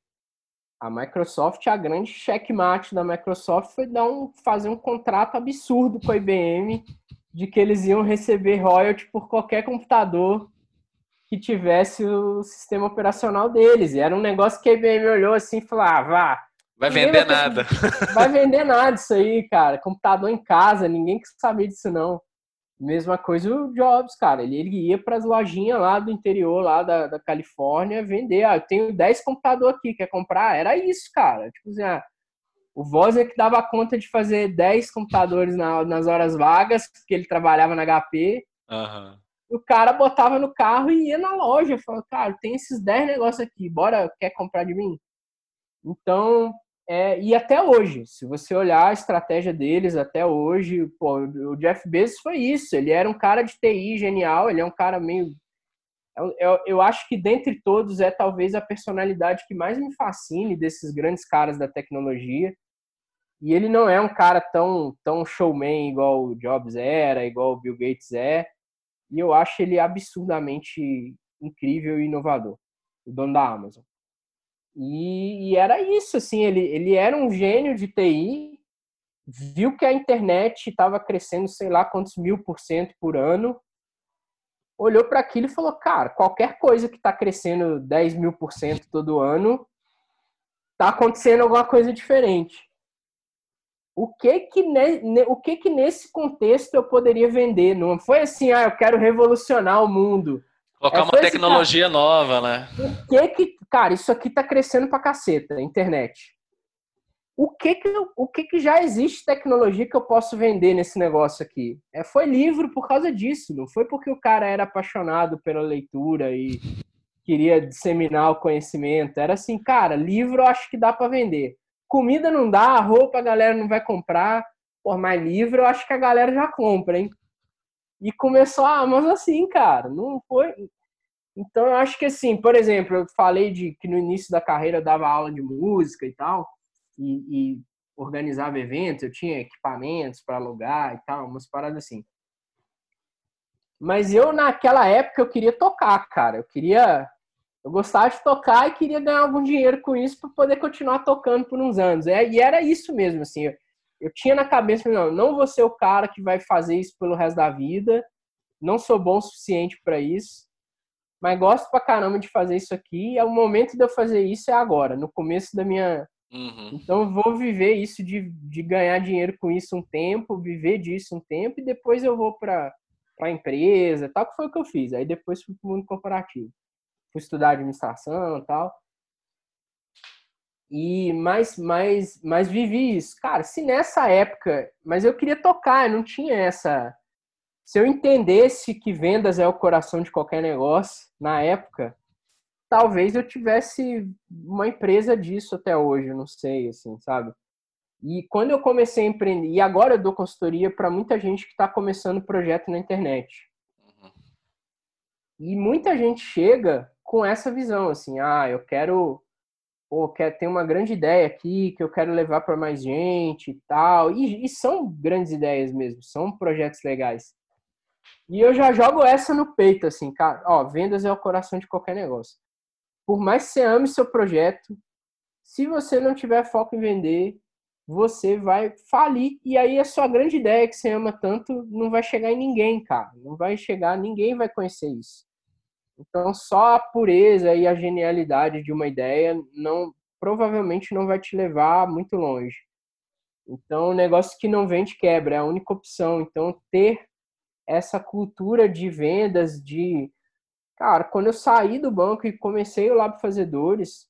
A Microsoft, a grande checkmate da Microsoft foi dar um, fazer um contrato absurdo com a IBM de que eles iam receber royalty por qualquer computador que tivesse o sistema operacional deles. E era um negócio que a IBM olhou assim e falou: ah, vá. Vai vender vai nada. Vai vender nada isso aí, cara. Computador em casa, ninguém que sabia disso não. Mesma coisa o Jobs, cara. Ele, ele ia para as lojinhas lá do interior, lá da, da Califórnia, vender. Ah, eu tenho 10 computadores aqui, quer comprar? Era isso, cara. Tipo assim, ah, o Wozniak dava conta de fazer 10 computadores na, nas horas vagas, porque ele trabalhava na HP. Uhum. O cara botava no carro e ia na loja. Falou, cara, tem esses 10 negócios aqui, bora, quer comprar de mim? Então, é, e até hoje, se você olhar a estratégia deles até hoje, pô, o Jeff Bezos foi isso. Ele era um cara de TI genial, ele é um cara meio. Eu, eu, acho que dentre todos é talvez a personalidade que mais me fascine desses grandes caras da tecnologia. E ele não é um cara tão, tão showman igual o Jobs era, igual o Bill Gates é. E eu acho ele absurdamente incrível e inovador, o dono da Amazon. E, e, era isso, assim, ele, ele era um gênio de TI, viu que a internet estava crescendo, sei lá quantos mil por cento por ano, olhou para aquilo e falou, cara, qualquer coisa que está crescendo 10 mil por cento todo ano, está acontecendo alguma coisa diferente. O que que, ne, o que que nesse contexto eu poderia vender? Não foi assim, ah, eu quero revolucionar o mundo. Colocar é, uma tecnologia assim, nova, né? O que que, cara, isso aqui tá crescendo pra caceta, a internet. O que que, o que que já existe tecnologia que eu posso vender nesse negócio aqui? É, foi livro por causa disso, não foi porque o cara era apaixonado pela leitura e queria disseminar o conhecimento. Era assim, cara, livro eu acho que dá para vender. Comida não dá, roupa a galera não vai comprar. Por mais livro eu acho que a galera já compra, hein? E começou a Amazon assim, cara. Não foi. Então eu acho que assim, por exemplo, eu falei de que no início da carreira eu dava aula de música e tal, e, e organizava eventos, eu tinha equipamentos para alugar e tal, umas paradas assim. Mas eu naquela época eu queria tocar, cara. Eu queria eu gostava de tocar e queria ganhar algum dinheiro com isso para poder continuar tocando por uns anos. É, e era isso mesmo, assim. Eu, eu tinha na cabeça, não, não vou ser o cara que vai fazer isso pelo resto da vida, não sou bom o suficiente para isso, mas gosto pra caramba de fazer isso aqui. É o momento de eu fazer isso é agora, no começo da minha. Uhum. Então eu vou viver isso de, de ganhar dinheiro com isso um tempo, viver disso um tempo e depois eu vou para a empresa, tal que foi o que eu fiz. Aí depois fui pro mundo corporativo. Fui estudar administração tal. E mais, mais, mais vivi isso. Cara, se nessa época, mas eu queria tocar, não tinha essa. Se eu entendesse que vendas é o coração de qualquer negócio na época, talvez eu tivesse uma empresa disso até hoje, não sei, assim, sabe? E quando eu comecei a empreender, e agora eu dou consultoria para muita gente que está começando projeto na internet. Uhum. E muita gente chega com essa visão, assim, ah, eu quero pô, quer, tem uma grande ideia aqui que eu quero levar para mais gente e tal. E, e, são grandes ideias mesmo, são projetos legais. E eu já jogo essa no peito, assim, cara, ó, vendas é o coração de qualquer negócio. Por mais que você ame seu projeto, se você não tiver foco em vender, você vai falir. E aí a sua grande ideia que você ama tanto não vai chegar em ninguém, cara. Não vai chegar, ninguém vai conhecer isso. Então, só a pureza e a genialidade de uma ideia não provavelmente não vai te levar muito longe. Então, o negócio que não vende quebra, é a única opção. Então, ter essa cultura de vendas, de. Cara, quando eu saí do banco e comecei o Lab Fazedores,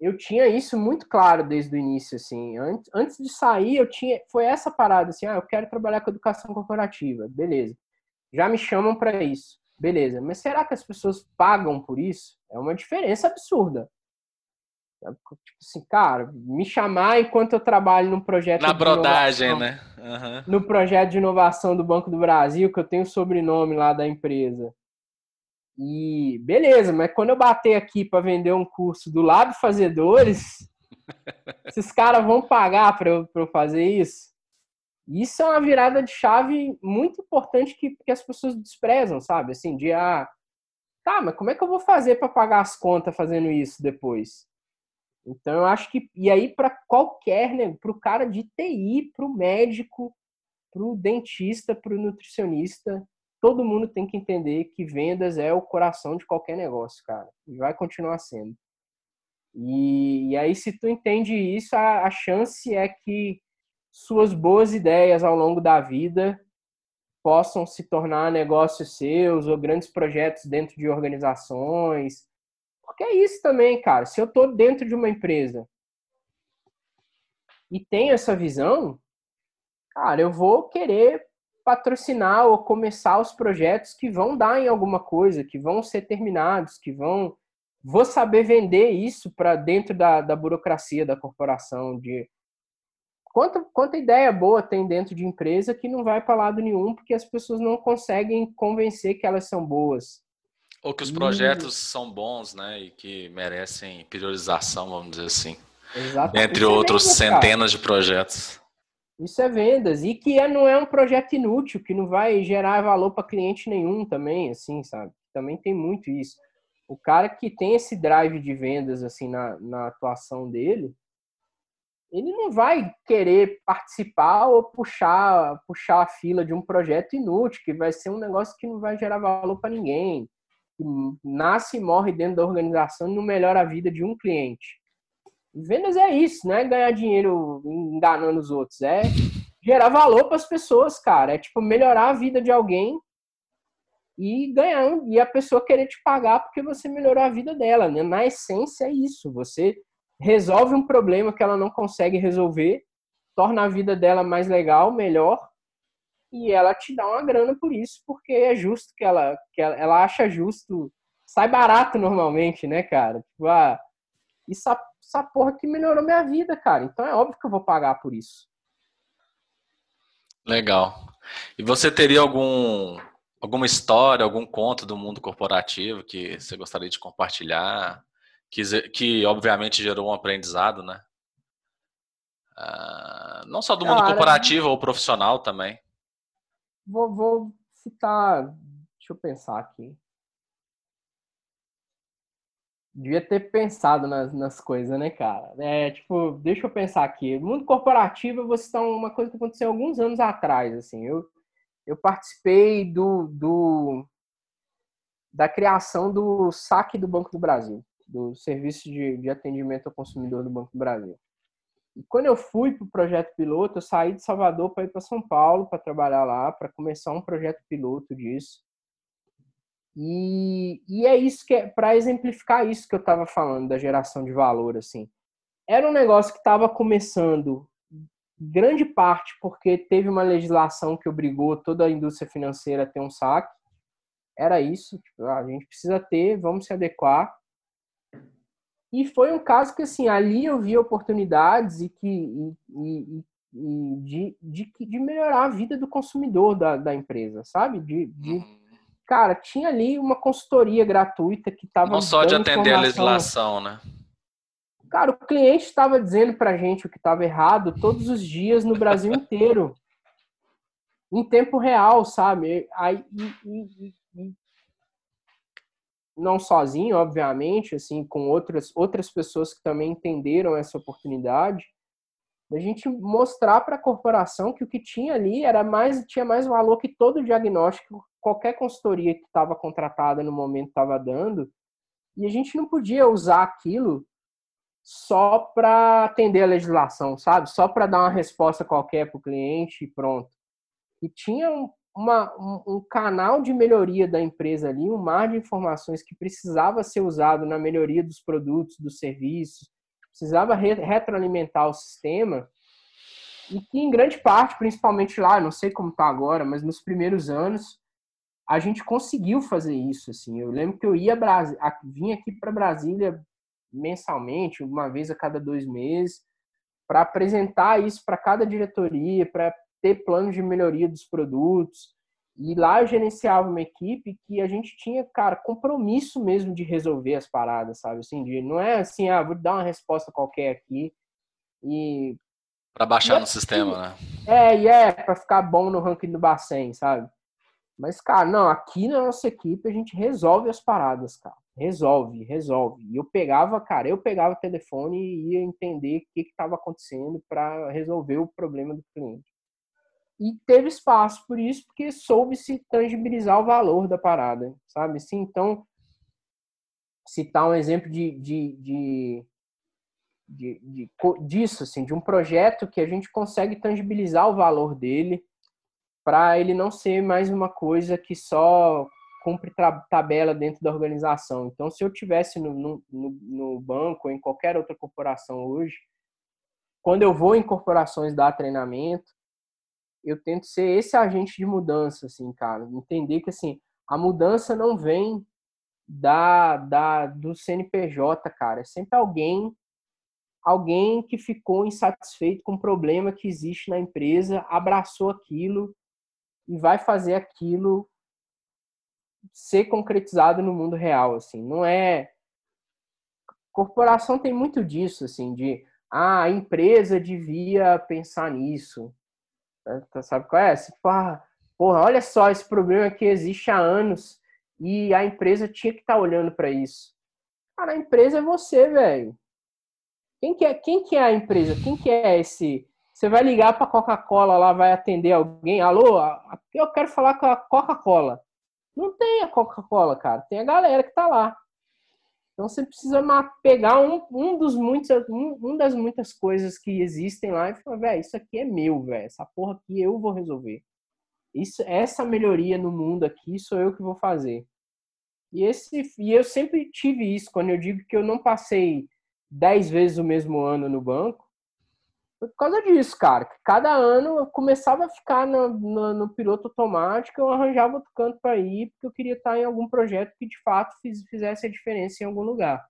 eu tinha isso muito claro desde o início, assim. Antes, antes de sair, eu tinha. Foi essa parada, assim, ah, eu quero trabalhar com educação corporativa. Beleza já me chamam para isso. Beleza, mas será que as pessoas pagam por isso? É uma diferença absurda. Tipo assim, cara, me chamar enquanto eu trabalho num projeto. Na brodagem, né? Uhum. No projeto de inovação do Banco do Brasil, que eu tenho o sobrenome lá da empresa. E beleza, mas quando eu bater aqui para vender um curso do Lab Fazedores, esses caras vão pagar para eu, eu fazer isso? Isso é uma virada de chave muito importante que, que as pessoas desprezam, sabe? Assim, de ah, tá, mas como é que eu vou fazer para pagar as contas fazendo isso depois? Então eu acho que e aí para qualquer, né, para o cara de TI, para o médico, para o dentista, para o nutricionista, todo mundo tem que entender que vendas é o coração de qualquer negócio, cara, e vai continuar sendo. E, e aí se tu entende isso, a, a chance é que suas boas ideias ao longo da vida possam se tornar negócios seus ou grandes projetos dentro de organizações. Porque é isso também, cara. Se eu estou dentro de uma empresa e tenho essa visão, cara, eu vou querer patrocinar ou começar os projetos que vão dar em alguma coisa, que vão ser terminados, que vão vou saber vender isso para dentro da, da burocracia da corporação, de quanta, quanta ideia boa tem dentro de empresa que não vai para lado nenhum porque as pessoas não conseguem convencer que elas são boas. Ou que os projetos e... são bons, né, e que merecem priorização, vamos dizer assim. Exatamente. Entre outros é centenas de projetos. Isso é vendas. E que é, não é um projeto inútil, que não vai gerar valor para cliente nenhum também, assim, sabe? Também tem muito isso. O cara que tem esse drive de vendas, assim, na, na atuação dele, ele não vai querer participar ou puxar, puxar a fila de um projeto inútil, que vai ser um negócio que não vai gerar valor para ninguém. Nasce e morre dentro da organização e não melhora a vida de um cliente. Vendas é isso, não é ganhar dinheiro enganando os outros, é gerar valor para as pessoas, cara. É tipo melhorar a vida de alguém e ganhar e a pessoa querer te pagar porque você melhorou a vida dela. Né? Na essência é isso. Você resolve um problema que ela não consegue resolver, torna a vida dela mais legal, melhor, e ela te dá uma grana por isso, porque é justo que ela, que ela, ela acha justo. Sai barato normalmente, né, cara? Tipo, ah, isso essa porra que melhorou minha vida, cara. Então é óbvio que eu vou pagar por isso. Legal. E você teria algum alguma história, algum conto do mundo corporativo que você gostaria de compartilhar? Que, que obviamente gerou um aprendizado, né? Uh, não só do mundo corporativo ou profissional também. Vou, vou citar. Deixa eu pensar aqui devia ter pensado nas, nas coisas, né, cara? É, tipo, deixa eu pensar aqui. mundo corporativo, você está uma coisa que aconteceu alguns anos atrás, assim. Eu, eu participei do, do da criação do saque do Banco do Brasil, do serviço de, de atendimento ao consumidor do Banco do Brasil. E quando eu fui para o projeto piloto, eu saí de Salvador para ir para São Paulo para trabalhar lá, para começar um projeto piloto disso. E, e é isso que é para exemplificar isso que eu estava falando da geração de valor assim. Era um negócio que estava começando grande parte porque teve uma legislação que obrigou toda a indústria financeira a ter um saque. Era isso, tipo, a gente precisa ter, vamos se adequar. E foi um caso que assim, ali eu vi oportunidades e que e, e, e de, de, de melhorar a vida do consumidor da, da empresa, sabe? De, de uhum cara, tinha ali uma consultoria gratuita que estava. Não só de atender a legislação, né? Cara, o cliente estava dizendo pra gente o que estava errado todos os dias no Brasil inteiro. em tempo real, sabe? Aí, e, e, e, não sozinho, obviamente, assim, com outras, outras pessoas que também entenderam essa oportunidade da gente mostrar para a corporação que o que tinha ali era mais tinha mais valor que todo o diagnóstico qualquer consultoria que estava contratada no momento estava dando e a gente não podia usar aquilo só para atender a legislação sabe? Só para dar uma resposta qualquer para o cliente e pronto. E tinha um, uma, um, um canal de melhoria da empresa ali um mar de informações que precisava ser usado na melhoria dos produtos dos serviços precisava re retroalimentar o sistema e que em grande parte, principalmente lá, não sei como está agora, mas nos primeiros anos a gente conseguiu fazer isso. Assim, eu lembro que eu ia vinha aqui para Brasília mensalmente, uma vez a cada dois meses, para apresentar isso para cada diretoria, para ter planos de melhoria dos produtos, e lá eu gerenciava uma equipe que a gente tinha, cara, compromisso mesmo de resolver as paradas, sabe? Assim, de, não é assim, ah, vou dar uma resposta qualquer aqui e. Para baixar é, no sistema, né? É, e é, para ficar bom no ranking do Bacen, sabe? Mas, cara, não, aqui na nossa equipe a gente resolve as paradas, cara. Resolve, resolve. E eu pegava, cara, eu pegava o telefone e ia entender o que estava acontecendo para resolver o problema do cliente e teve espaço por isso, porque soube se tangibilizar o valor da parada, sabe? Sim, então, citar um exemplo de, de, de, de, de, disso, assim, de um projeto que a gente consegue tangibilizar o valor dele para ele não ser mais uma coisa que só cumpre tabela dentro da organização. Então, se eu tivesse no, no, no banco ou em qualquer outra corporação hoje, quando eu vou em corporações dar treinamento, eu tento ser esse agente de mudança, assim, cara. Entender que, assim, a mudança não vem da, da do CNPJ, cara. É sempre alguém alguém que ficou insatisfeito com o problema que existe na empresa, abraçou aquilo e vai fazer aquilo ser concretizado no mundo real, assim. Não é corporação tem muito disso, assim, de ah, a empresa devia pensar nisso. Tá, sabe qual é? Tipo, ah, porra, olha só esse problema que existe há anos e a empresa tinha que estar tá olhando para isso. Cara, a empresa é você, velho. Quem que é, quem que é a empresa? Quem que é esse? Você vai ligar para a Coca-Cola lá, vai atender alguém? Alô, eu quero falar com a Coca-Cola. Não tem a Coca-Cola, cara. Tem a galera que tá lá. Então você precisa pegar um, um dos muitos, um, um das muitas coisas que existem lá e falar, velho, isso aqui é meu, velho. Essa porra aqui eu vou resolver. Isso, essa melhoria no mundo aqui sou eu que vou fazer. E esse, e eu sempre tive isso quando eu digo que eu não passei dez vezes o mesmo ano no banco, por causa disso, cara. Que cada ano eu começava a ficar no, no, no piloto automático, eu arranjava outro canto para ir, porque eu queria estar em algum projeto que de fato fiz, fizesse a diferença em algum lugar.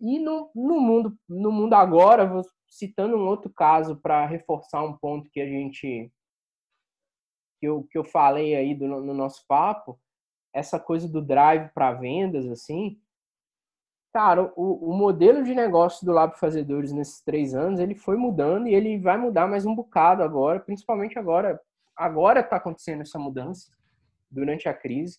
E no, no, mundo, no mundo agora, vou citando um outro caso para reforçar um ponto que a gente que eu, que eu falei aí do, no nosso papo, essa coisa do drive para vendas, assim, Cara, o, o modelo de negócio do Lab Fazedores nesses três anos, ele foi mudando e ele vai mudar mais um bocado agora, principalmente agora. Agora está acontecendo essa mudança, durante a crise.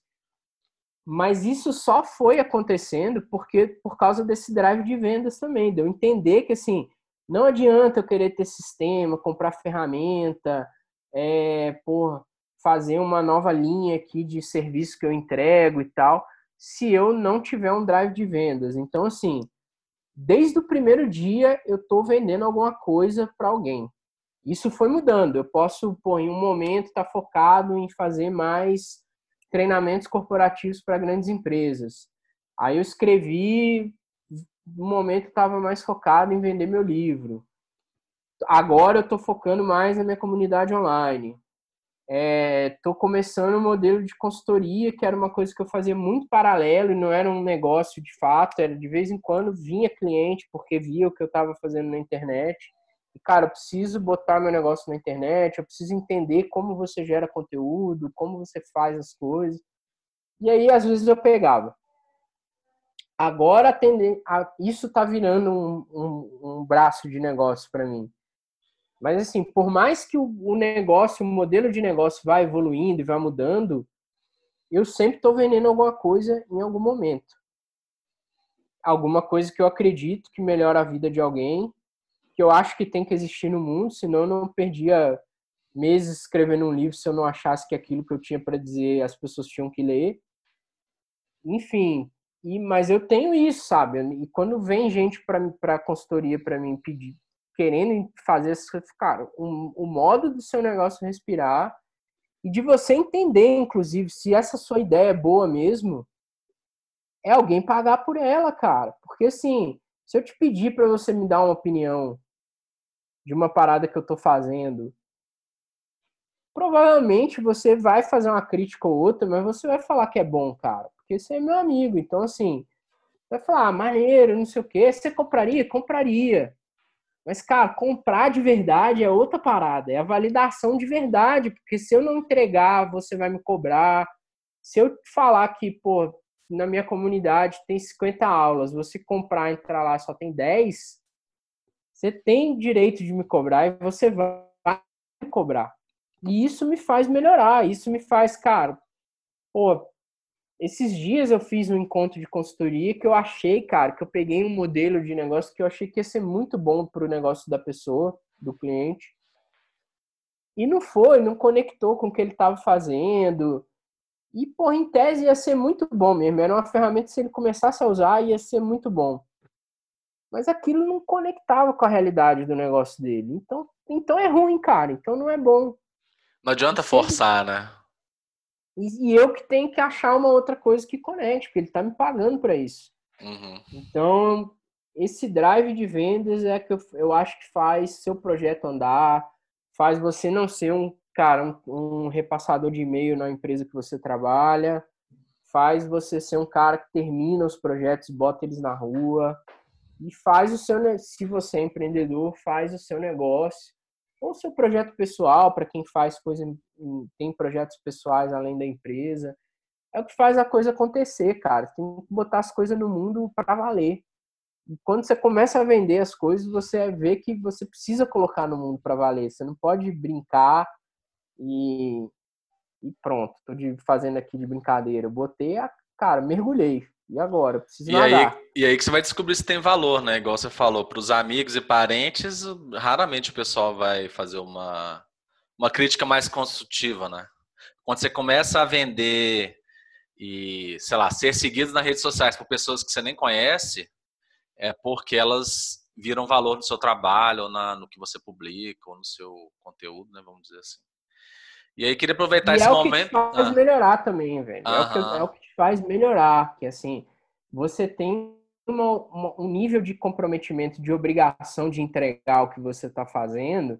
Mas isso só foi acontecendo porque por causa desse drive de vendas também. Deu entender que, assim, não adianta eu querer ter sistema, comprar ferramenta, é, por fazer uma nova linha aqui de serviço que eu entrego e tal se eu não tiver um drive de vendas. Então, assim, desde o primeiro dia eu estou vendendo alguma coisa para alguém. Isso foi mudando. Eu posso, pô, em um momento, estar tá focado em fazer mais treinamentos corporativos para grandes empresas. Aí eu escrevi, no momento estava mais focado em vender meu livro. Agora eu estou focando mais na minha comunidade online. Estou é, começando um modelo de consultoria, que era uma coisa que eu fazia muito paralelo e não era um negócio de fato, era de vez em quando vinha cliente porque via o que eu estava fazendo na internet. E, cara, eu preciso botar meu negócio na internet, eu preciso entender como você gera conteúdo, como você faz as coisas. E aí, às vezes, eu pegava. Agora, isso está virando um, um, um braço de negócio para mim mas assim, por mais que o negócio, o modelo de negócio vá evoluindo e vá mudando, eu sempre estou vendendo alguma coisa em algum momento. Alguma coisa que eu acredito que melhora a vida de alguém, que eu acho que tem que existir no mundo, senão eu não perdia meses escrevendo um livro se eu não achasse que aquilo que eu tinha para dizer as pessoas tinham que ler. Enfim, e, mas eu tenho isso, sabe? E quando vem gente para consultoria para mim pedir, querendo fazer cara, o, modo do seu negócio respirar e de você entender, inclusive, se essa sua ideia é boa mesmo, é alguém pagar por ela, cara. Porque assim, se eu te pedir para você me dar uma opinião de uma parada que eu tô fazendo, provavelmente você vai fazer uma crítica ou outra, mas você vai falar que é bom, cara, porque você é meu amigo. Então, assim, vai falar, ah, maneiro, não sei o quê. Você compraria? Compraria. Mas, cara, comprar de verdade é outra parada, é a validação de verdade, porque se eu não entregar, você vai me cobrar. Se eu falar que, pô, na minha comunidade tem 50 aulas, você comprar, entrar lá, só tem 10, você tem direito de me cobrar e você vai me cobrar. E isso me faz melhorar, isso me faz, cara, pô, esses dias eu fiz um encontro de consultoria que eu achei, cara, que eu peguei um modelo de negócio que eu achei que ia ser muito bom para o negócio da pessoa, do cliente. E não foi, não conectou com o que ele estava fazendo. E, pô, em tese ia ser muito bom mesmo. Era uma ferramenta que se ele começasse a usar, ia ser muito bom. Mas aquilo não conectava com a realidade do negócio dele. Então, então é ruim, cara. Então não é bom. Não adianta forçar, né? E, e, eu que tenho que achar uma outra coisa que conecte, porque ele está me pagando para isso. Uhum. Então, esse drive de vendas é que eu, eu acho que faz seu projeto andar, faz você não ser um cara, um, um repassador de e-mail na empresa que você trabalha, faz você ser um cara que termina os projetos, bota eles na rua e faz o seu, se você é empreendedor, faz o seu negócio ou seu projeto pessoal, para quem faz coisa, tem projetos pessoais além da empresa. É o que faz a coisa acontecer, cara. Tem que botar as coisas no mundo para valer. E quando você começa a vender as coisas, você vê que você precisa colocar no mundo para valer. Você não pode brincar e, e pronto, tô de, fazendo aqui de brincadeira. Botei a cara, mergulhei. E agora? Preciso e nadar. Aí, e aí que você vai descobrir se tem valor, né? Igual você falou, para os amigos e parentes, raramente o pessoal vai fazer uma, uma crítica mais construtiva, né? Quando você começa a vender e, sei lá, ser seguido nas redes sociais por pessoas que você nem conhece, é porque elas viram valor no seu trabalho, ou na, no que você publica, ou no seu conteúdo, né? Vamos dizer assim. E aí queria aproveitar e esse é momento. O que te faz ah. melhorar também, velho. É o, que, é, o que, te faz melhorar. Que assim, você tem uma, uma, um nível de comprometimento, de obrigação de entregar o que você está fazendo.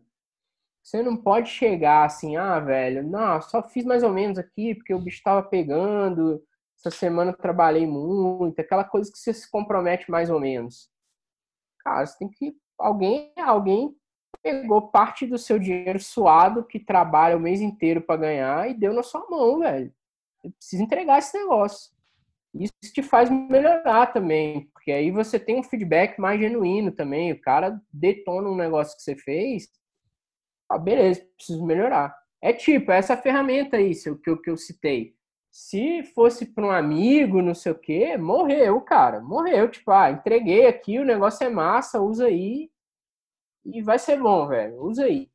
Você não pode chegar assim, ah, velho, não, só fiz mais ou menos aqui porque o bicho estava pegando. Essa semana eu trabalhei muito, aquela coisa que você se compromete mais ou menos. Cara, você tem que. Alguém, alguém pegou parte do seu dinheiro suado que trabalha o mês inteiro para ganhar e deu na sua mão, velho. Você precisa entregar esse negócio. Isso te faz melhorar também, porque aí você tem um feedback mais genuíno também. O cara detona um negócio que você fez, ah, beleza, preciso melhorar. É tipo, essa ferramenta aí, que eu, que eu citei. Se fosse para um amigo, não sei o quê, morreu, cara. Morreu. Tipo, ah, entreguei aqui, o negócio é massa, usa aí e vai ser bom, velho. Usa aí.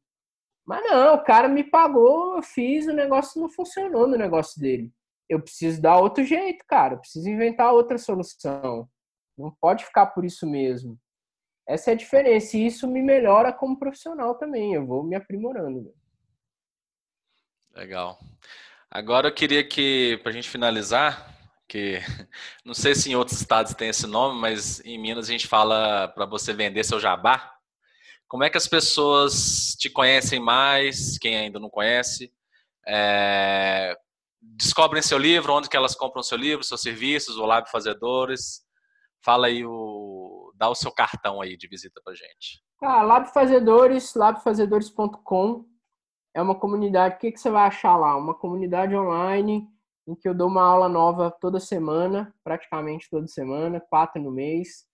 Mas não, o cara me pagou, eu fiz, o negócio não funcionou no negócio dele. Eu preciso dar outro jeito, cara. Eu preciso inventar outra solução. Não pode ficar por isso mesmo. Essa é a diferença. E isso me melhora como profissional também. Eu vou me aprimorando. Velho. Legal. Agora eu queria que, para a gente finalizar, que não sei se em outros estados tem esse nome, mas em Minas a gente fala para você vender seu jabá. Como é que as pessoas te conhecem mais, quem ainda não conhece? É, descobrem seu livro, onde que elas compram seu livro, seus serviços, o Lab Fazedores. Fala aí, o, dá o seu cartão aí de visita pra gente. Ah, Lab Fazedores, labfazedores.com é uma comunidade, o que, que você vai achar lá? Uma comunidade online em que eu dou uma aula nova toda semana, praticamente toda semana, quatro no mês,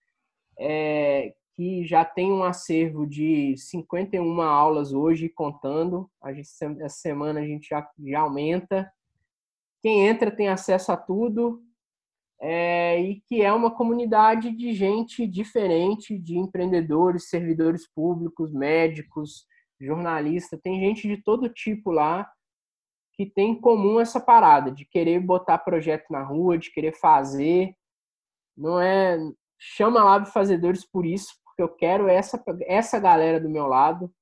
é, que já tem um acervo de 51 aulas hoje, contando. A gente, essa semana a gente já, já aumenta. Quem entra tem acesso a tudo. É, e que é uma comunidade de gente diferente, de empreendedores, servidores públicos, médicos, jornalistas. Tem gente de todo tipo lá que tem em comum essa parada de querer botar projeto na rua, de querer fazer. Não é chama Lab Fazedores por isso, eu quero essa, essa galera do meu lado.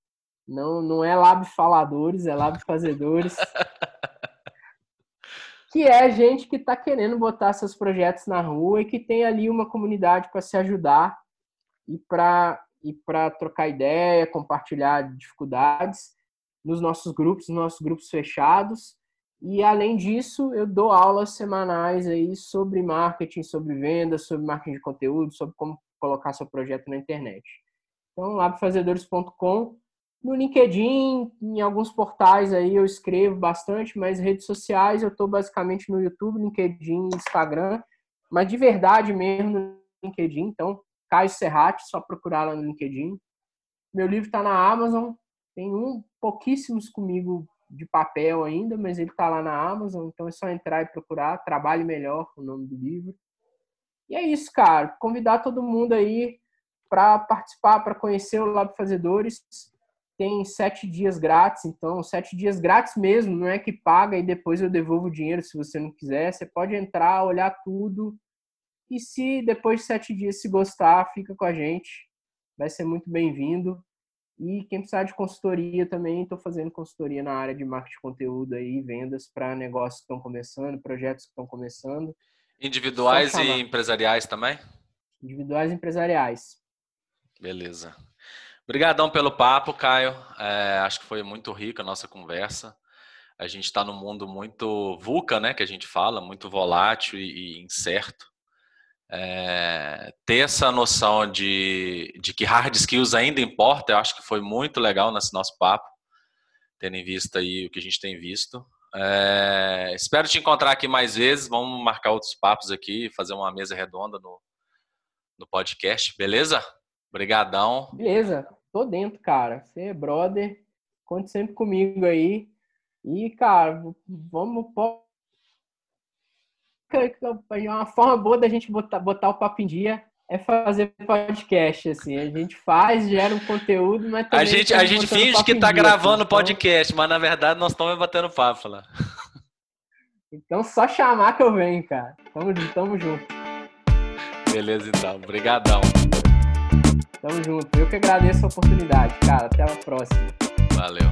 Não, não é lab faladores, é lab fazedores. que é gente que está querendo botar seus projetos na rua e que tem ali uma comunidade para se ajudar e para e para trocar ideia, compartilhar dificuldades nos nossos grupos, nos nossos grupos fechados. E além disso, eu dou aulas semanais aí sobre marketing, sobre vendas, sobre marketing de conteúdo, sobre como colocar seu projeto na internet. Então, labfazedores.com. No LinkedIn, em alguns portais aí eu escrevo bastante, mas redes sociais eu estou basicamente no YouTube, LinkedIn, Instagram, mas de verdade mesmo no LinkedIn. Então, Caio Serrati, só procurar lá no LinkedIn. Meu livro está na Amazon, tem um pouquíssimos comigo de papel ainda, mas ele está lá na Amazon, então é só entrar e procurar. Trabalhe melhor, o nome do livro. E é isso, cara. Convidar todo mundo aí para participar, para conhecer o Lab Fazedores. Tem sete dias grátis, então sete dias grátis mesmo, não é que paga e depois eu devolvo o dinheiro se você não quiser. Você pode entrar, olhar tudo. E se depois de sete dias se gostar, fica com a gente. Vai ser muito bem-vindo. E quem precisar de consultoria também, estou fazendo consultoria na área de marketing de conteúdo aí, vendas para negócios que estão começando, projetos que estão começando. Individuais e empresariais também? Individuais e empresariais. Beleza. Obrigadão pelo papo, Caio. É, acho que foi muito rica a nossa conversa. A gente está num mundo muito VUCA, né, que a gente fala, muito volátil e, e incerto. É, ter essa noção de, de que hard skills ainda importa, eu acho que foi muito legal nesse nosso papo, tendo em vista aí o que a gente tem visto. É, espero te encontrar aqui mais vezes. Vamos marcar outros papos aqui, fazer uma mesa redonda no, no podcast, beleza? Obrigadão. Beleza, tô dentro, cara. Você é brother, conte sempre comigo aí. E, cara, vamos. Uma forma boa da gente botar, botar o papo em dia é fazer podcast, assim. A gente faz, gera um conteúdo, mas também. A gente, a gente finge que tá gravando assim, podcast, então... mas na verdade nós estamos batendo papo lá. Então só chamar que eu venho, cara. Tamo, tamo junto. Beleza, então. Obrigadão. Tamo junto. Eu que agradeço a oportunidade, cara. Até a próxima. Valeu.